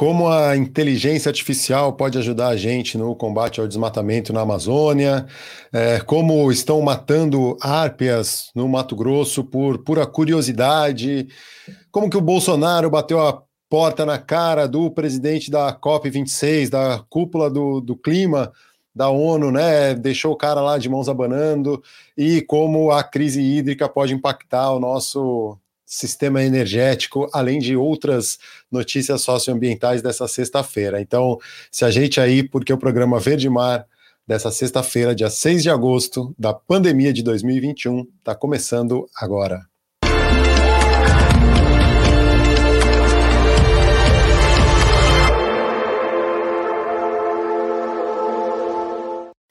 como a inteligência artificial pode ajudar a gente no combate ao desmatamento na Amazônia, é, como estão matando árpias no Mato Grosso por pura curiosidade, como que o Bolsonaro bateu a porta na cara do presidente da COP26, da cúpula do, do clima da ONU, né? Deixou o cara lá de mãos abanando, e como a crise hídrica pode impactar o nosso sistema energético, além de outras notícias socioambientais dessa sexta-feira. Então, se a gente aí, porque o programa Verde Mar dessa sexta-feira, dia 6 de agosto, da pandemia de 2021, está começando agora.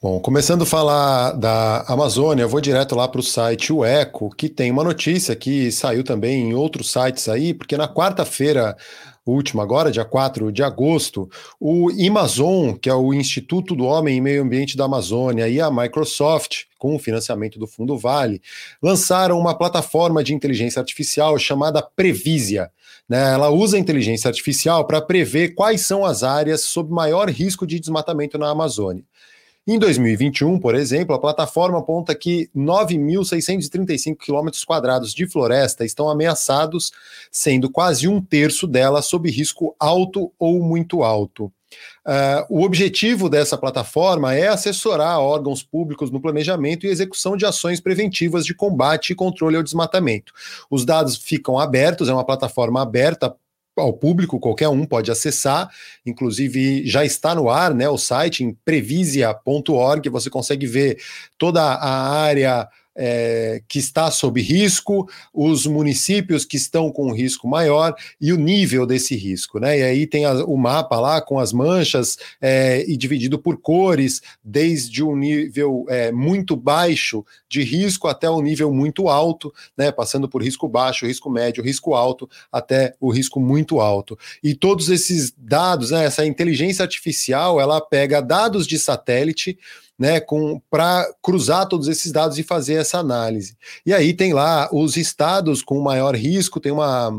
Bom, começando a falar da Amazônia, eu vou direto lá para o site O Eco, que tem uma notícia que saiu também em outros sites aí, porque na quarta-feira última, agora, dia 4 de agosto, o Amazon, que é o Instituto do Homem e Meio Ambiente da Amazônia, e a Microsoft, com o financiamento do Fundo Vale, lançaram uma plataforma de inteligência artificial chamada Previsia. Né? Ela usa a inteligência artificial para prever quais são as áreas sob maior risco de desmatamento na Amazônia. Em 2021, por exemplo, a plataforma aponta que 9.635 quilômetros quadrados de floresta estão ameaçados, sendo quase um terço dela sob risco alto ou muito alto. Uh, o objetivo dessa plataforma é assessorar órgãos públicos no planejamento e execução de ações preventivas de combate e controle ao desmatamento. Os dados ficam abertos, é uma plataforma aberta ao público, qualquer um pode acessar, inclusive já está no ar, né, o site em previsia.org, você consegue ver toda a área é, que está sob risco, os municípios que estão com risco maior e o nível desse risco, né? E aí tem a, o mapa lá com as manchas é, e dividido por cores, desde um nível é, muito baixo de risco até o nível muito alto, né? Passando por risco baixo, risco médio, risco alto, até o risco muito alto. E todos esses dados, né, essa inteligência artificial, ela pega dados de satélite né, para cruzar todos esses dados e fazer essa análise. E aí tem lá os estados com maior risco, tem uma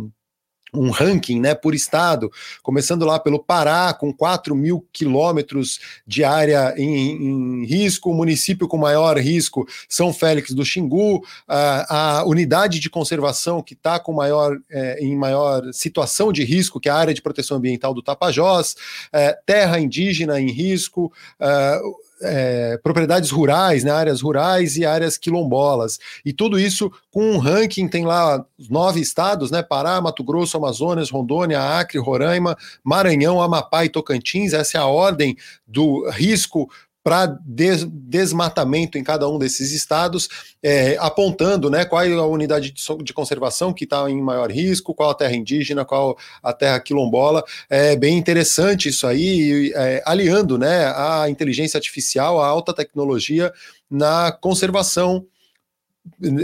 um ranking né, por estado, começando lá pelo Pará, com 4 mil quilômetros de área em, em, risco, o município com maior risco, São Félix do Xingu, a, a unidade de conservação que está com maior, é, em maior situação de risco, que é a área de proteção ambiental do Tapajós, é, terra indígena em risco, é, é, propriedades rurais, né, áreas rurais e áreas quilombolas. E tudo isso com um ranking, tem lá nove estados, né? Pará, Mato Grosso, Amazonas, Rondônia, Acre, Roraima, Maranhão, Amapá e Tocantins. Essa é a ordem do risco para des desmatamento em cada um desses estados, é, apontando né, qual é a unidade de conservação que está em maior risco, qual a terra indígena, qual a terra quilombola. É bem interessante isso aí, é, aliando né, a inteligência artificial, a alta tecnologia na conservação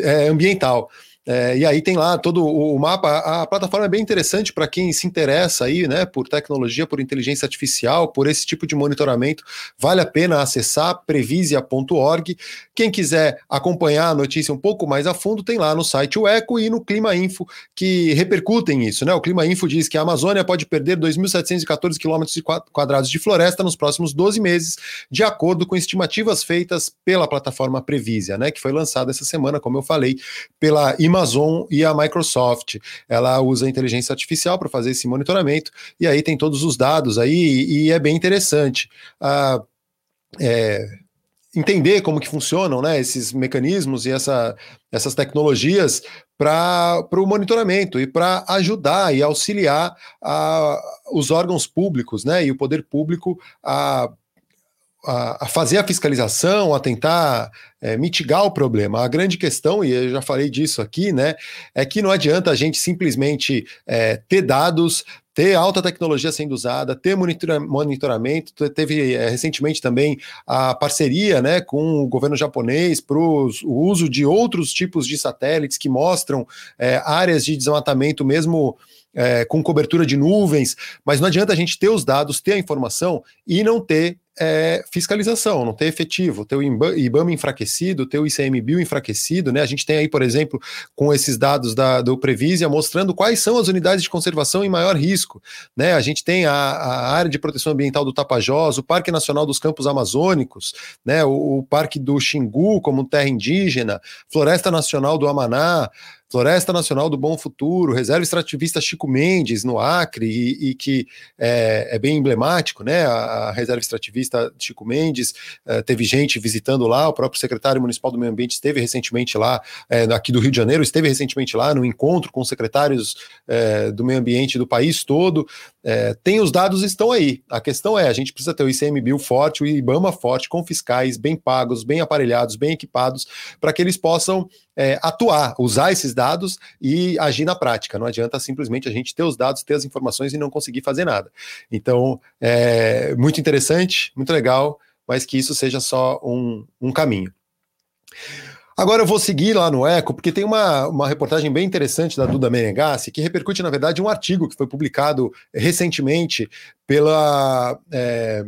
é, ambiental. É, e aí tem lá todo o mapa. A plataforma é bem interessante para quem se interessa aí, né, por tecnologia, por inteligência artificial, por esse tipo de monitoramento. Vale a pena acessar previsia.org. Quem quiser acompanhar a notícia um pouco mais a fundo, tem lá no site o Eco e no Clima Info que repercutem isso, né? O Clima Info diz que a Amazônia pode perder 2.714 quilômetros quadrados de floresta nos próximos 12 meses, de acordo com estimativas feitas pela plataforma Previsia, né, que foi lançada essa semana, como eu falei, pela Ima Amazon e a Microsoft. Ela usa inteligência artificial para fazer esse monitoramento e aí tem todos os dados aí e, é bem interessante. Ah, é, entender como que funcionam né, esses mecanismos e essa, essas tecnologias para o monitoramento e para ajudar e auxiliar a, os órgãos públicos né, e o poder público a a, fazer a fiscalização, a tentar é, mitigar o problema. A grande questão, e eu já falei disso aqui, né, é que não adianta a gente simplesmente é, ter dados, ter alta tecnologia sendo usada, ter monitora monitoramento. Teve é, recentemente também a parceria né, com o governo japonês para o uso de outros tipos de satélites que mostram é, áreas de desmatamento mesmo é, com cobertura de nuvens, mas não adianta a gente ter os dados, ter a informação e não ter é, fiscalização, não ter efetivo, ter o IBAMA enfraquecido, ter o ICMBio enfraquecido, né? A gente tem aí, por exemplo, com esses dados da, do Previsia mostrando quais são as unidades de conservação em maior risco, né? A gente tem a, a área de proteção ambiental do Tapajós, o Parque Nacional dos Campos Amazônicos, né? O, o Parque do Xingu como terra indígena, Floresta Nacional do Amaná, Floresta Nacional do Bom Futuro, Reserva Extrativista Chico Mendes, no Acre, e, e que é, é, bem emblemático, né? A, a Reserva Extrativista Chico Mendes, é, teve gente visitando lá, o próprio secretário municipal do Meio Ambiente esteve recentemente lá, é, aqui do Rio de Janeiro, esteve recentemente lá no encontro com secretários é, do meio ambiente do país todo. É, tem os dados, estão aí. A questão é: a gente precisa ter o ICMBio forte, o IBAMA forte, com fiscais bem pagos, bem aparelhados, bem equipados, para que eles possam é, atuar, usar esses dados e agir na prática. Não adianta simplesmente a gente ter os dados, ter as informações e não conseguir fazer nada. Então, é muito interessante, muito legal, mas que isso seja só um, um caminho. Agora eu vou seguir lá no Eco, porque tem uma, uma reportagem bem interessante da Duda Menegassi, que repercute, na verdade, um artigo que foi publicado recentemente pela, é,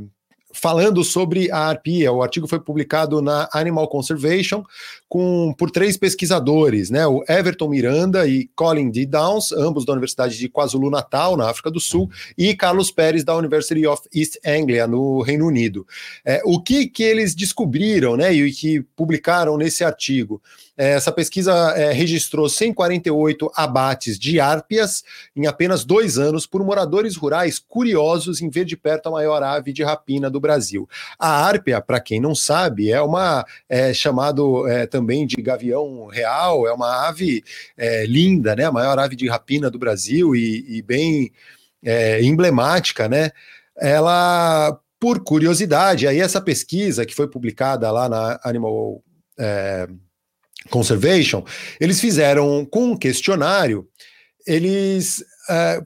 falando sobre a arpia. O artigo foi publicado na Animal Conservation com, por três pesquisadores, né? O Everton Miranda e Colin D. Downs, ambos da Universidade de KwaZulu-Natal, na África do Sul, e Carlos Pérez, da University of East Anglia, no Reino Unido. É, o que, que eles descobriram, né? E que publicaram nesse artigo? É, essa pesquisa é, registrou 148 abates de árpias em apenas dois anos por moradores rurais curiosos em ver de perto a maior ave de rapina do Brasil. A árpia, para quem não sabe, é uma é, chamado é, também de gavião real, é uma ave é, linda, né? A maior ave de rapina do Brasil e, e bem é, emblemática, né? Ela por curiosidade, aí essa pesquisa que foi publicada lá na Animal é, Conservation, eles fizeram com um questionário, eles é,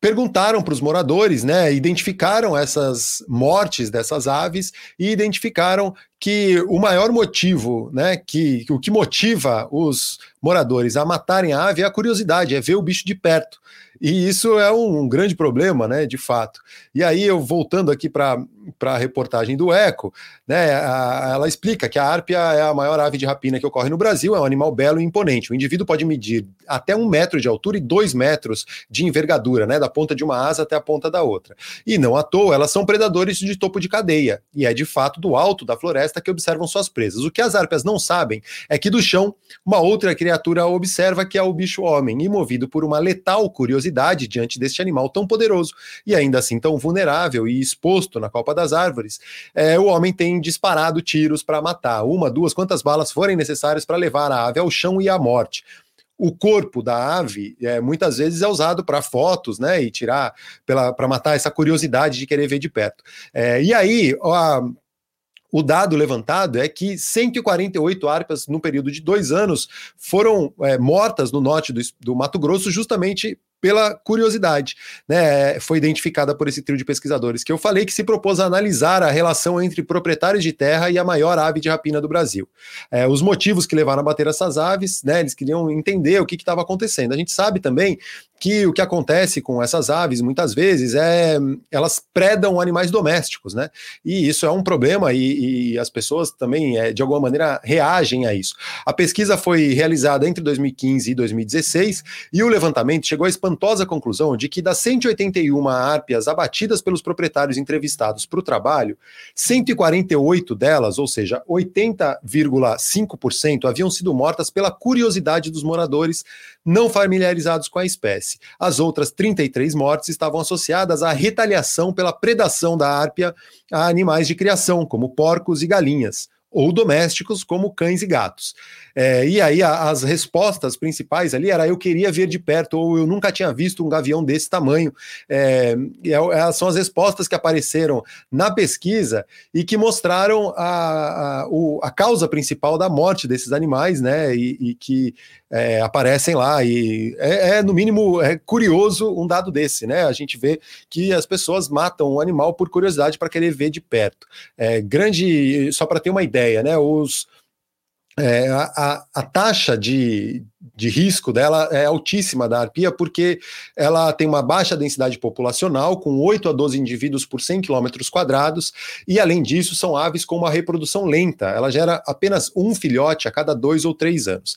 perguntaram para os moradores, né, identificaram essas mortes dessas aves e identificaram que o maior motivo, né, que o que motiva os moradores a matarem a ave é a curiosidade, é ver o bicho de perto. E isso é um grande problema, né, de fato. E aí, eu voltando aqui para a reportagem do Eco, né, a, ela explica que a árpia é a maior ave de rapina que ocorre no Brasil, é um animal belo e imponente. O indivíduo pode medir até um metro de altura e dois metros de envergadura, né, da ponta de uma asa até a ponta da outra. E não à toa, elas são predadores de topo de cadeia, e é de fato do alto da floresta que observam suas presas. O que as árpias não sabem é que do chão, uma outra criatura observa que é o bicho-homem, e movido por uma letal curiosidade diante deste animal tão poderoso e ainda assim tão vulnerável e exposto na copa das árvores, é, o homem tem disparado tiros para matar, uma, duas, quantas balas forem necessárias para levar a ave ao chão e à morte o corpo da ave é, muitas vezes é usado para fotos, né? E tirar para matar essa curiosidade de querer ver de perto. É, e aí, ó, o dado levantado é que 148 arpas, no período de dois anos, foram é, mortas no norte do, do Mato Grosso, justamente pela curiosidade, né? Foi identificada por esse trio de pesquisadores que eu falei que se propôs a analisar a relação entre proprietários de terra e a maior ave de rapina do Brasil. É, os motivos que levaram a bater essas aves, né? Eles queriam entender o que estava acontecendo. A gente sabe também que o que acontece com essas aves muitas vezes é elas predam animais domésticos, né? E isso é um problema e, e as pessoas também é, de alguma maneira reagem a isso. A pesquisa foi realizada entre 2015 e 2016 e o levantamento chegou à espantosa conclusão de que das 181 árpias abatidas pelos proprietários entrevistados para o trabalho, 148 delas, ou seja, 80,5% haviam sido mortas pela curiosidade dos moradores não familiarizados com a espécie. As outras 33 mortes estavam associadas à retaliação pela predação da árpia a animais de criação, como porcos e galinhas, ou domésticos, como cães e gatos. É, e aí a, as respostas principais ali era eu queria ver de perto, ou eu nunca tinha visto um gavião desse tamanho. É, é, são as respostas que apareceram na pesquisa e que mostraram a, a, o, a causa principal da morte desses animais, né? E, e que é, aparecem lá. E é, é, no mínimo, é curioso um dado desse, né? A gente vê que as pessoas matam o um animal por curiosidade para querer ver de perto. É, grande, só para ter uma ideia, né? Os é, a, a, taxa de, de risco dela é altíssima da arpia, porque ela tem uma baixa densidade populacional, com 8 a 12 indivíduos por 100 quilômetros quadrados, e além disso, são aves com uma reprodução lenta. Ela gera apenas um filhote a cada dois ou três anos.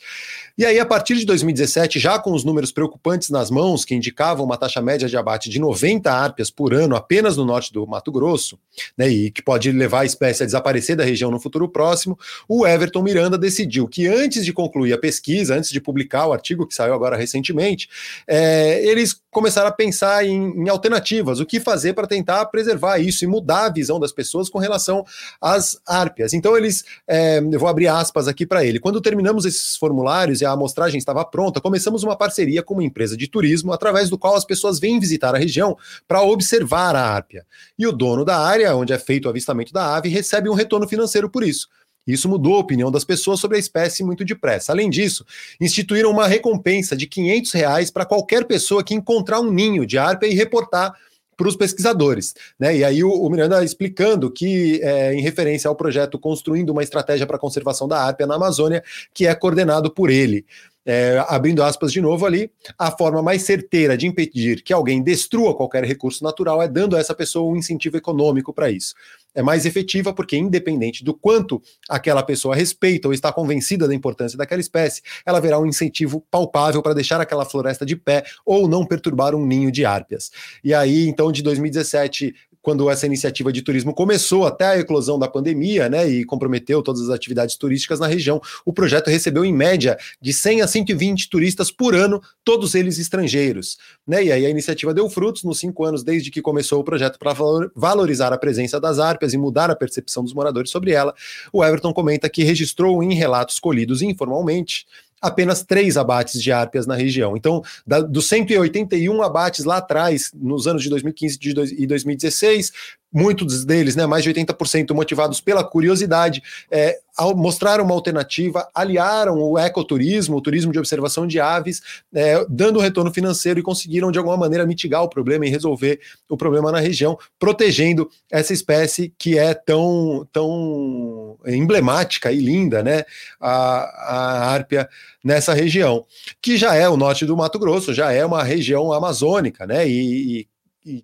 E aí, a partir de 2017, já com os números preocupantes nas mãos, que indicavam uma taxa média de abate de 90 árpias por ano apenas no norte do Mato Grosso, né, e que pode levar a espécie a desaparecer da região no futuro próximo, o Everton Miranda decidiu que antes de concluir a pesquisa, antes de publicar o artigo que saiu agora recentemente, é, eles começaram a pensar em, em alternativas, o que fazer para tentar preservar isso e mudar a visão das pessoas com relação às árpias. Então eles, é, eu vou abrir aspas aqui para ele. Quando terminamos esses formulários e a amostragem estava pronta, começamos uma parceria com uma empresa de turismo, através do qual as pessoas vêm visitar a região para observar a árpia. E o dono da área, onde é feito o avistamento da ave, recebe um retorno financeiro por isso. Isso mudou a opinião das pessoas sobre a espécie muito depressa. Além disso, instituíram uma recompensa de 500 reais para qualquer pessoa que encontrar um ninho de árpia e reportar para os pesquisadores. Né? E aí o, o Miranda explicando que, é, em referência ao projeto Construindo uma Estratégia para a Conservação da Árpia na Amazônia, que é coordenado por ele. É, abrindo aspas de novo ali, a forma mais certeira de impedir que alguém destrua qualquer recurso natural é dando a essa pessoa um incentivo econômico para isso é mais efetiva porque, independente do quanto aquela pessoa respeita ou está convencida da importância daquela espécie, ela verá um incentivo palpável para deixar aquela floresta de pé ou não perturbar um ninho de árpias. E aí, então, de 2017 quando essa iniciativa de turismo começou, até a eclosão da pandemia, né, e comprometeu todas as atividades turísticas na região, o projeto recebeu em média de 100 a 120 turistas por ano, todos eles estrangeiros, né, e aí a iniciativa deu frutos nos cinco anos desde que começou o projeto para valorizar a presença das árpias e mudar a percepção dos moradores sobre ela. O Everton comenta que registrou em relatos colhidos informalmente apenas três abates de árpias na região. Então, dos 181 abates lá atrás, nos anos de 2015 e 2016, muitos deles, né, mais de 80% motivados pela curiosidade, é, mostraram uma alternativa, aliaram o ecoturismo, o turismo de observação de aves, é, dando retorno financeiro e conseguiram de alguma maneira mitigar o problema e resolver o problema na região, protegendo essa espécie que é tão, tão emblemática e linda, né, a, a árpia nessa região, que já é o norte do Mato Grosso, já é uma região amazônica, né, e, e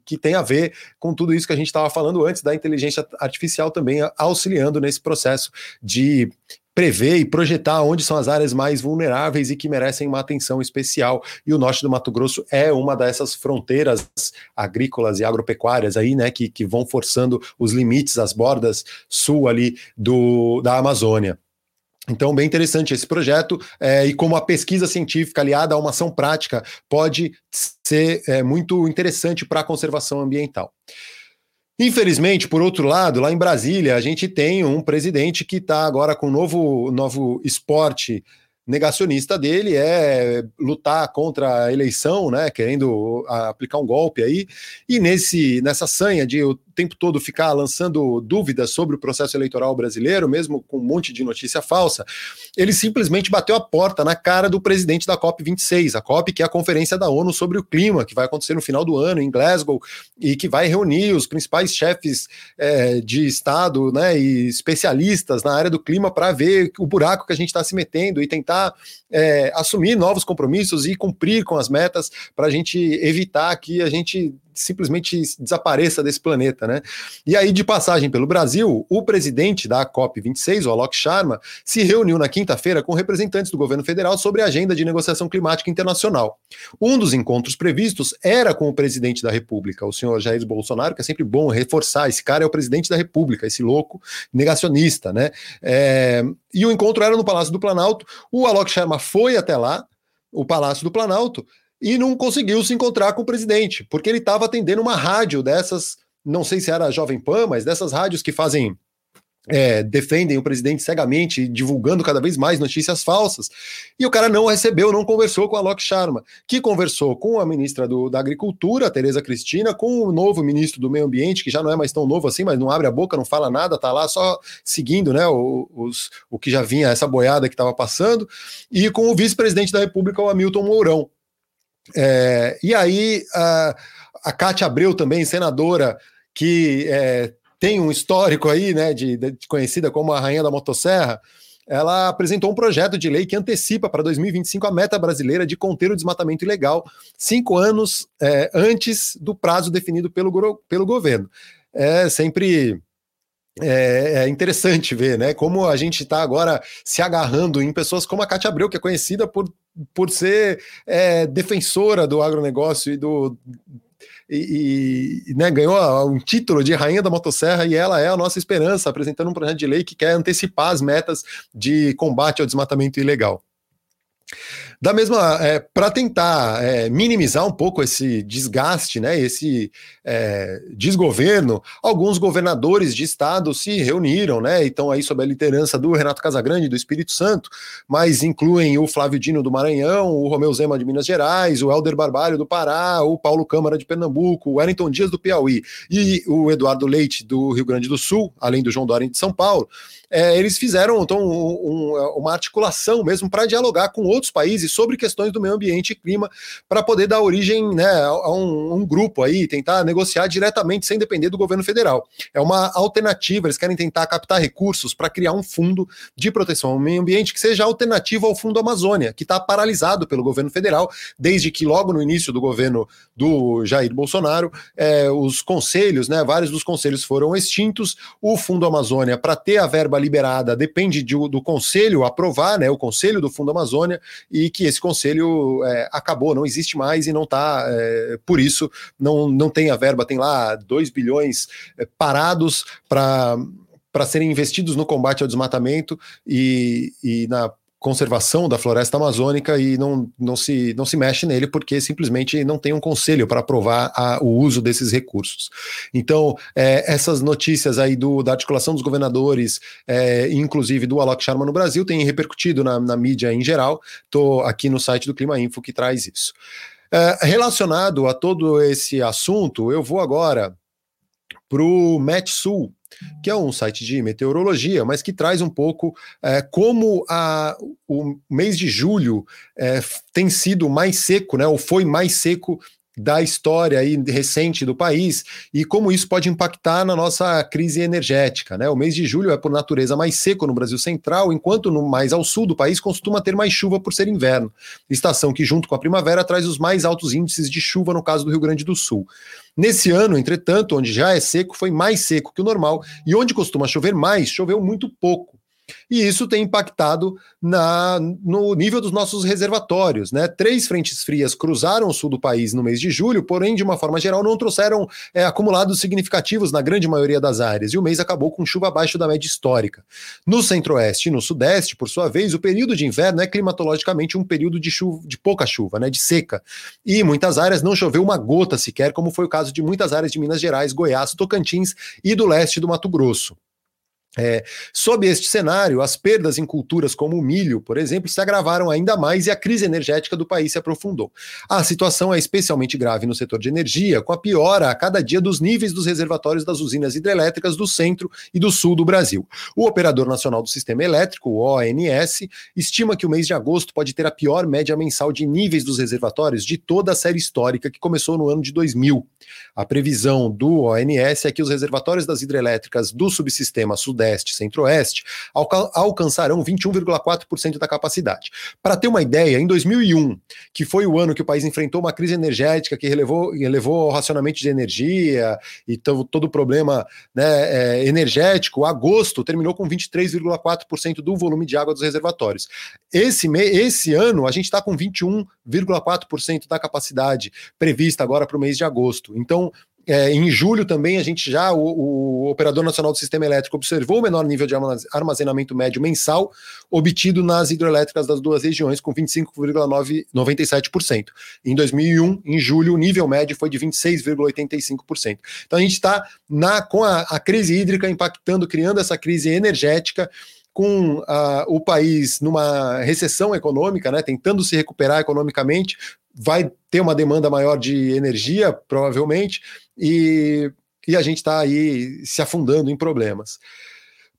que tem a ver com tudo isso que a gente estava falando antes da inteligência artificial também auxiliando nesse processo de prever e projetar onde são as áreas mais vulneráveis e que merecem uma atenção especial. E o norte do Mato Grosso é uma dessas fronteiras agrícolas e agropecuárias aí, né, que, que vão forçando os limites, as bordas sul ali do, da Amazônia. Então, bem interessante esse projeto é, e como a pesquisa científica aliada a uma ação prática pode ser é, muito interessante para a conservação ambiental. Infelizmente, por outro lado, lá em Brasília, a gente tem um presidente que está agora com um novo, novo esporte negacionista dele é lutar contra a eleição, né, querendo aplicar um golpe aí, e nesse nessa sanha de o tempo todo ficar lançando dúvidas sobre o processo eleitoral brasileiro, mesmo com um monte de notícia falsa, ele simplesmente bateu a porta na cara do presidente da COP26, a COP que é a conferência da ONU sobre o clima, que vai acontecer no final do ano em Glasgow e que vai reunir os principais chefes é, de Estado, né, e especialistas na área do clima para ver o buraco que a gente está se metendo e tentar tentar é, assumir novos compromissos e cumprir com as metas para a gente evitar que a gente simplesmente desapareça desse planeta, né? E aí, de passagem pelo Brasil, o presidente da COP26, o Alok Sharma, se reuniu na quinta-feira com representantes do governo federal sobre a agenda de negociação climática internacional. Um dos encontros previstos era com o presidente da República, o senhor Jair Bolsonaro, que é sempre bom reforçar, esse cara é o presidente da República, esse louco negacionista, né? É, e o encontro era no Palácio do Planalto, o Alok Sharma foi até lá, o Palácio do Planalto, e não conseguiu se encontrar com o presidente, porque ele estava atendendo uma rádio dessas, não sei se era a Jovem Pan, mas dessas rádios que fazem. É, defendem o presidente cegamente, divulgando cada vez mais notícias falsas. E o cara não recebeu, não conversou com a Lok Sharma, que conversou com a ministra do, da Agricultura, Tereza Cristina, com o novo ministro do Meio Ambiente, que já não é mais tão novo assim, mas não abre a boca, não fala nada, tá lá só seguindo né, os, o que já vinha, essa boiada que estava passando, e com o vice-presidente da República, o Hamilton Mourão. É, e aí a, a Abreu também, senadora, que é, tem um histórico aí, né, de, de, conhecida como a rainha da motosserra, ela apresentou um projeto de lei que antecipa para 2025 a meta brasileira de conter o desmatamento ilegal, cinco anos é, antes do prazo definido pelo, pelo governo. É sempre é, é, interessante ver, né? Como a gente está agora se agarrando em pessoas como a Cátia Abreu, que é conhecida por, por ser é, defensora do agronegócio e do. E, e né, ganhou um título de rainha da motosserra e ela é a nossa esperança, apresentando um projeto de lei que quer antecipar as metas de combate ao desmatamento ilegal. Da mesma, é, para tentar é, minimizar um pouco esse desgaste, né, esse é, desgoverno, alguns governadores de estado se reuniram, né, e estão aí sob a liderança do Renato Casagrande do Espírito Santo, mas incluem o Flávio Dino do Maranhão, o Romeu Zema de Minas Gerais, o Helder Barbalho do Pará, o Paulo Câmara de Pernambuco, o Wellington Dias do Piauí e o Eduardo Leite do Rio Grande do Sul, além do João Dória de São Paulo é, eles fizeram então, um, um, uma articulação mesmo para dialogar com outros países sobre questões do meio ambiente e clima, para poder dar origem né, a um, um, grupo aí, tentar negociar diretamente sem depender do governo federal. É uma alternativa, eles querem tentar captar recursos para criar um fundo de proteção ao meio ambiente que seja alternativo ao Fundo Amazônia, que está paralisado pelo governo federal, desde que logo no início do governo do Jair Bolsonaro, é, os conselhos, né, vários dos conselhos foram extintos, o Fundo Amazônia, para ter a verba liberada depende de, do conselho aprovar, né, o conselho do Fundo Amazônia, e que esse conselho é, acabou, não existe mais e não está, é, por isso, não, não tem a verba, tem lá 2 bilhões é, parados para para serem investidos no combate ao desmatamento e, e na conservação da floresta amazônica e não, não, se, não se mexe nele porque simplesmente não tem um conselho para aprovar a, o uso desses recursos. Então, é, essas notícias aí do, da articulação dos governadores, é, inclusive do Alok Sharma no Brasil, têm repercutido na, na mídia em geral. Estou aqui no site do Clima Info que traz isso. É, relacionado a todo esse assunto, eu vou agora para o Sul que é um site de meteorologia, mas que traz um pouco é, como a, o mês de julho é, tem sido mais seco, né, ou foi mais seco da história aí recente do país e como isso pode impactar na nossa crise energética. Né? O mês de julho é, por natureza, mais seco no Brasil Central, enquanto no mais ao sul do país costuma ter mais chuva por ser inverno. Estação que, junto com a primavera, traz os mais altos índices de chuva no caso do Rio Grande do Sul. Nesse ano, entretanto, onde já é seco, foi mais seco que o normal e onde costuma chover mais, choveu muito pouco e isso tem impactado na, no nível dos nossos reservatórios. Né? Três frentes frias cruzaram o sul do país no mês de julho, porém, de uma forma geral, não trouxeram é, acumulados significativos na grande maioria das áreas, e o mês acabou com chuva abaixo da média histórica. No centro-oeste e no sudeste, por sua vez, o período de inverno é climatologicamente um período de, chuva, de pouca chuva, né, de seca, e em muitas áreas não choveu uma gota sequer, como foi o caso de muitas áreas de Minas Gerais, Goiás, Tocantins e do leste do Mato Grosso. É, sob este cenário, as perdas em culturas como o milho, por exemplo, se agravaram ainda mais e a crise energética do país se aprofundou. A situação é especialmente grave no setor de energia, com a piora a cada dia dos níveis dos reservatórios das usinas hidrelétricas do centro e do sul do Brasil. O Operador Nacional do Sistema Elétrico, o ONS, estima que o mês de agosto pode ter a pior média mensal de níveis dos reservatórios de toda a série histórica que começou no ano de 2000. A previsão do ONS é que os reservatórios das hidrelétricas do subsistema Sudeste Sudeste, Centro-Oeste, alcançarão 21,4% da capacidade. Para ter uma ideia, em 2001, que foi o ano que o país enfrentou uma crise energética que relevou, relevou ao racionamento de energia e todo o problema né, é, energético, agosto terminou com 23,4% do volume de água dos reservatórios. Esse, esse ano, a gente está com 21,4% da capacidade prevista agora para o mês de agosto. Então, é, em julho também a gente já, o, o, Operador Nacional do Sistema Elétrico observou o menor nível de armazenamento médio mensal obtido nas hidrelétricas das duas regiões, com 25,97%. Em 2001, em julho, o nível médio foi de 26,85%. Então a gente está com a, a crise hídrica impactando, criando essa crise energética com o país numa recessão econômica, né, tentando se recuperar economicamente, vai ter uma demanda maior de energia, provavelmente, e, e a gente está aí se afundando em problemas.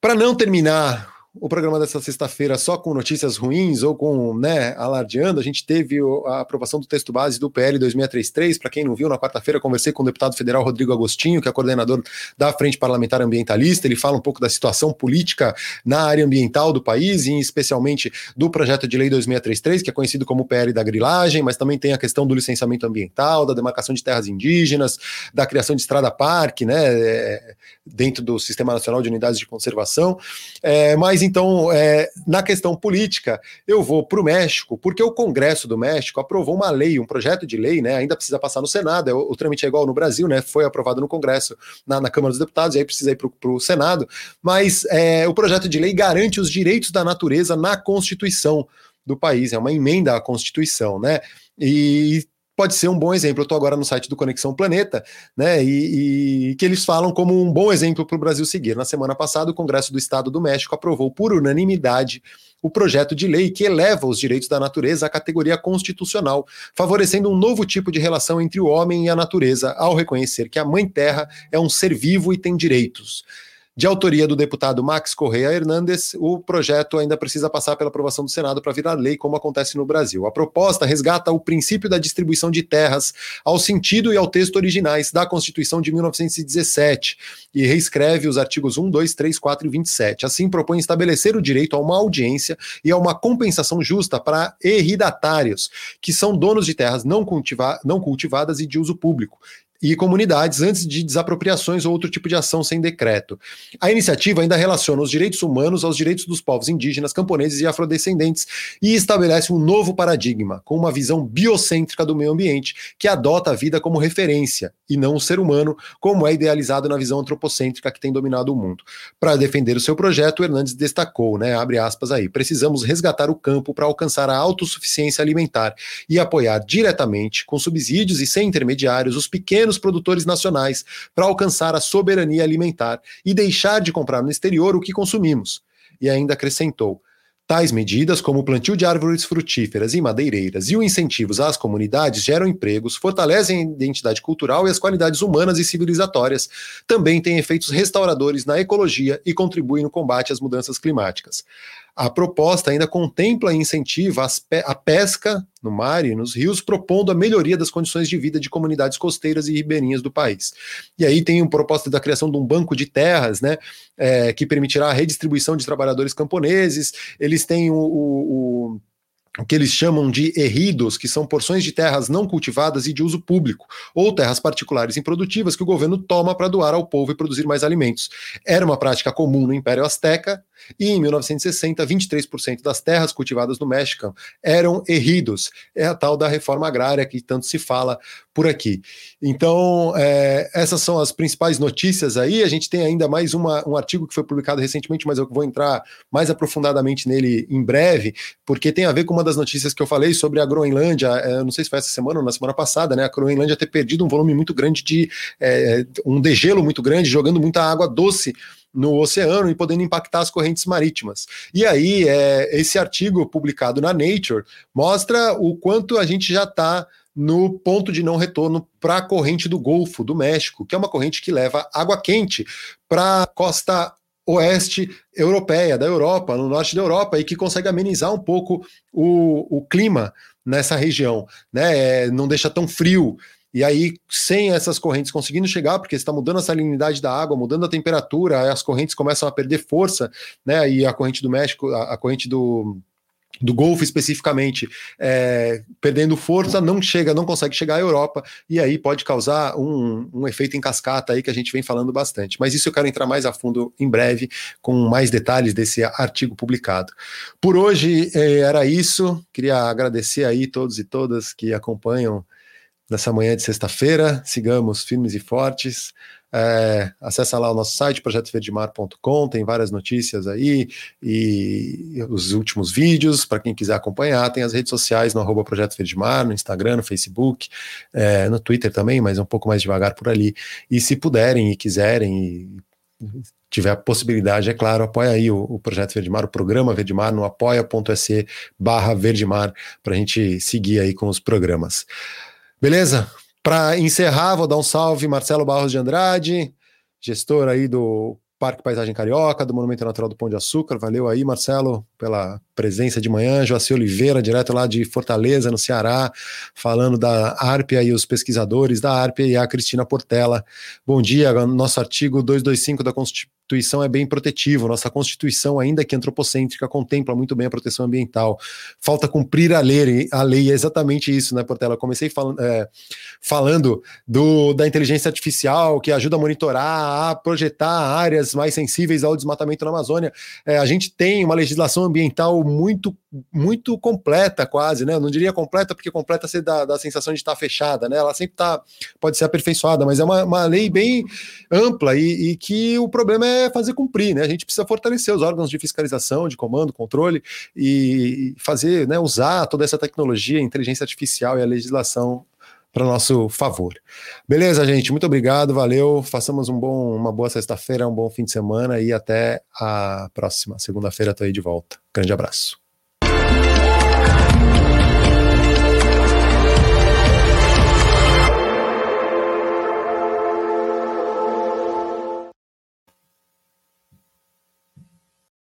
Para não terminar o programa dessa sexta-feira só com notícias ruins ou com, né, alardeando. A gente teve a aprovação do texto base do PL 2633. Para quem não viu, na quarta-feira conversei com o deputado federal Rodrigo Agostinho, que é coordenador da Frente Parlamentar Ambientalista. Ele fala um pouco da situação política na área ambiental do país, e especialmente do projeto de lei 2633, que é conhecido como PL da grilagem, mas também tem a questão do licenciamento ambiental, da demarcação de terras indígenas, da criação de estrada-parque, né, é, dentro do Sistema Nacional de Unidades de Conservação. É, mas então, é, na questão política, eu vou para o México, porque o Congresso do México aprovou uma lei, um projeto de lei, né? Ainda precisa passar no Senado, é, o, o trâmite é igual no Brasil, né? Foi aprovado no Congresso, na, na Câmara dos Deputados, e aí precisa ir para o Senado. Mas é, o projeto de lei garante os direitos da natureza na Constituição do país, é uma emenda à Constituição, né? E pode ser um bom exemplo. Eu estou agora no site do Conexão Planeta, né? E, e que eles falam como um bom exemplo para o Brasil seguir. Na semana passada, o Congresso do Estado do México aprovou por unanimidade o projeto de lei que eleva os direitos da natureza à categoria constitucional, favorecendo um novo tipo de relação entre o homem e a natureza, ao reconhecer que a Mãe Terra é um ser vivo e tem direitos. De autoria do deputado Max Correia Hernandes, o projeto ainda precisa passar pela aprovação do Senado para virar lei, como acontece no Brasil. A proposta resgata o princípio da distribuição de terras ao sentido e ao texto originais da Constituição de 1917 e reescreve os artigos 1, 2, 3, 4 e 27. Assim, propõe estabelecer o direito a uma audiência e a uma compensação justa para herridatários, que são donos de terras não, cultiva não cultivadas e de uso público, e comunidades antes de desapropriações ou outro tipo de ação sem decreto. A iniciativa ainda relaciona os direitos humanos aos direitos dos povos indígenas, camponeses e afrodescendentes e estabelece um novo paradigma, com uma visão biocêntrica do meio ambiente, que adota a vida como referência e não o ser humano, como é idealizado na visão antropocêntrica que tem dominado o mundo. Para defender o seu projeto, Hernandes destacou, né, abre aspas aí, precisamos resgatar o campo para alcançar a autossuficiência alimentar e apoiar diretamente, com subsídios e sem intermediários, os pequenos pequenos produtores nacionais para alcançar a soberania alimentar e deixar de comprar no exterior o que consumimos. E ainda acrescentou: Tais medidas, como o plantio de árvores frutíferas e madeireiras e os incentivos às comunidades, geram empregos, fortalecem a identidade cultural e as qualidades humanas e civilizatórias. Também têm efeitos restauradores na ecologia e contribuem no combate às mudanças climáticas. A proposta ainda contempla e incentiva a pesca no mar e nos rios, propondo a melhoria das condições de vida de comunidades costeiras e ribeirinhas do país. E aí tem uma proposta da criação de um banco de terras, né, é, que permitirá a redistribuição de trabalhadores camponeses. Eles têm o, o, o o que eles chamam de erridos, que são porções de terras não cultivadas e de uso público, ou terras particulares improdutivas que o governo toma para doar ao povo e produzir mais alimentos. Era uma prática comum no Império Azteca, e em 1960, 23% das terras cultivadas no México eram erridos. É a tal da reforma agrária que tanto se fala por aqui. Então, é, essas são as principais notícias aí. A gente tem ainda mais uma, um artigo que foi publicado recentemente, mas eu vou entrar mais aprofundadamente nele em breve, porque tem a ver com uma das notícias que eu falei sobre a Groenlândia. É, não sei se foi essa semana ou na semana passada, né? A Groenlândia ter perdido um volume muito grande de é, um degelo muito grande, jogando muita água doce no oceano e podendo impactar as correntes marítimas. E aí, é, esse artigo publicado na Nature mostra o quanto a gente já está no ponto de não retorno para a corrente do Golfo do México, que é uma corrente que leva água quente para a costa oeste europeia, da Europa, no norte da Europa, e que consegue amenizar um pouco o, o clima nessa região, né? É, não deixa tão frio. E aí, sem essas correntes conseguindo chegar, porque está mudando a salinidade da água, mudando a temperatura, as correntes começam a perder força, né? E a corrente do México, a, a corrente do, do Golfo especificamente, é, perdendo força, não chega, não consegue chegar à Europa, e aí pode causar um, um, efeito em cascata aí que a gente vem falando bastante. Mas isso eu quero entrar mais a fundo em breve, com mais detalhes desse artigo publicado. Por hoje é, era isso, queria agradecer aí todos e todas que acompanham nessa manhã de sexta-feira. Sigamos firmes e fortes. É, acessa lá o nosso site, projetoverdemar.com, tem várias notícias aí e os últimos vídeos, para quem quiser acompanhar, tem as redes sociais no arroba Projeto no Instagram, no Facebook, é, no Twitter também, mas um pouco mais devagar por ali. E se puderem e quiserem e tiver a possibilidade, é claro, apoia aí o, o Projeto Verdemar, o programa Verdemar no apoia.se barra Verdemar, para a gente seguir aí com os programas. Beleza? Para encerrar, vou dar um salve, Marcelo Barros de Andrade, gestor aí do Parque Paisagem Carioca, do Monumento Natural do Pão de Açúcar. Valeu aí, Marcelo, pela presença de manhã. Joaci Oliveira, direto lá de Fortaleza, no Ceará, falando da Arpia e os pesquisadores da Arpia e a Cristina Portela. Bom dia, nosso artigo 225 da Constituição é bem protetivo. Nossa Constituição, ainda que antropocêntrica, contempla muito bem a proteção ambiental. Falta cumprir a lei, a lei é exatamente isso, né, Portela? Comecei falando, é, falando do, da inteligência artificial que ajuda a monitorar, a projetar áreas mais sensíveis ao desmatamento na Amazônia. É, a gente tem uma legislação ambiental muito, muito completa, quase, né? Eu não diria completa, porque completa se dá, dá a sensação de estar fechada, né? Ela sempre tá, pode ser aperfeiçoada, mas é uma, uma lei bem ampla e, e que o problema é fazer cumprir, né? A gente precisa fortalecer os órgãos de fiscalização, de comando, controle e fazer, né, usar toda essa tecnologia, inteligência artificial e a legislação para nosso favor. Beleza, gente? Muito obrigado, valeu. Façamos um bom, uma boa sexta-feira, um bom fim de semana e até a próxima segunda-feira. Estou aí de volta. Grande abraço.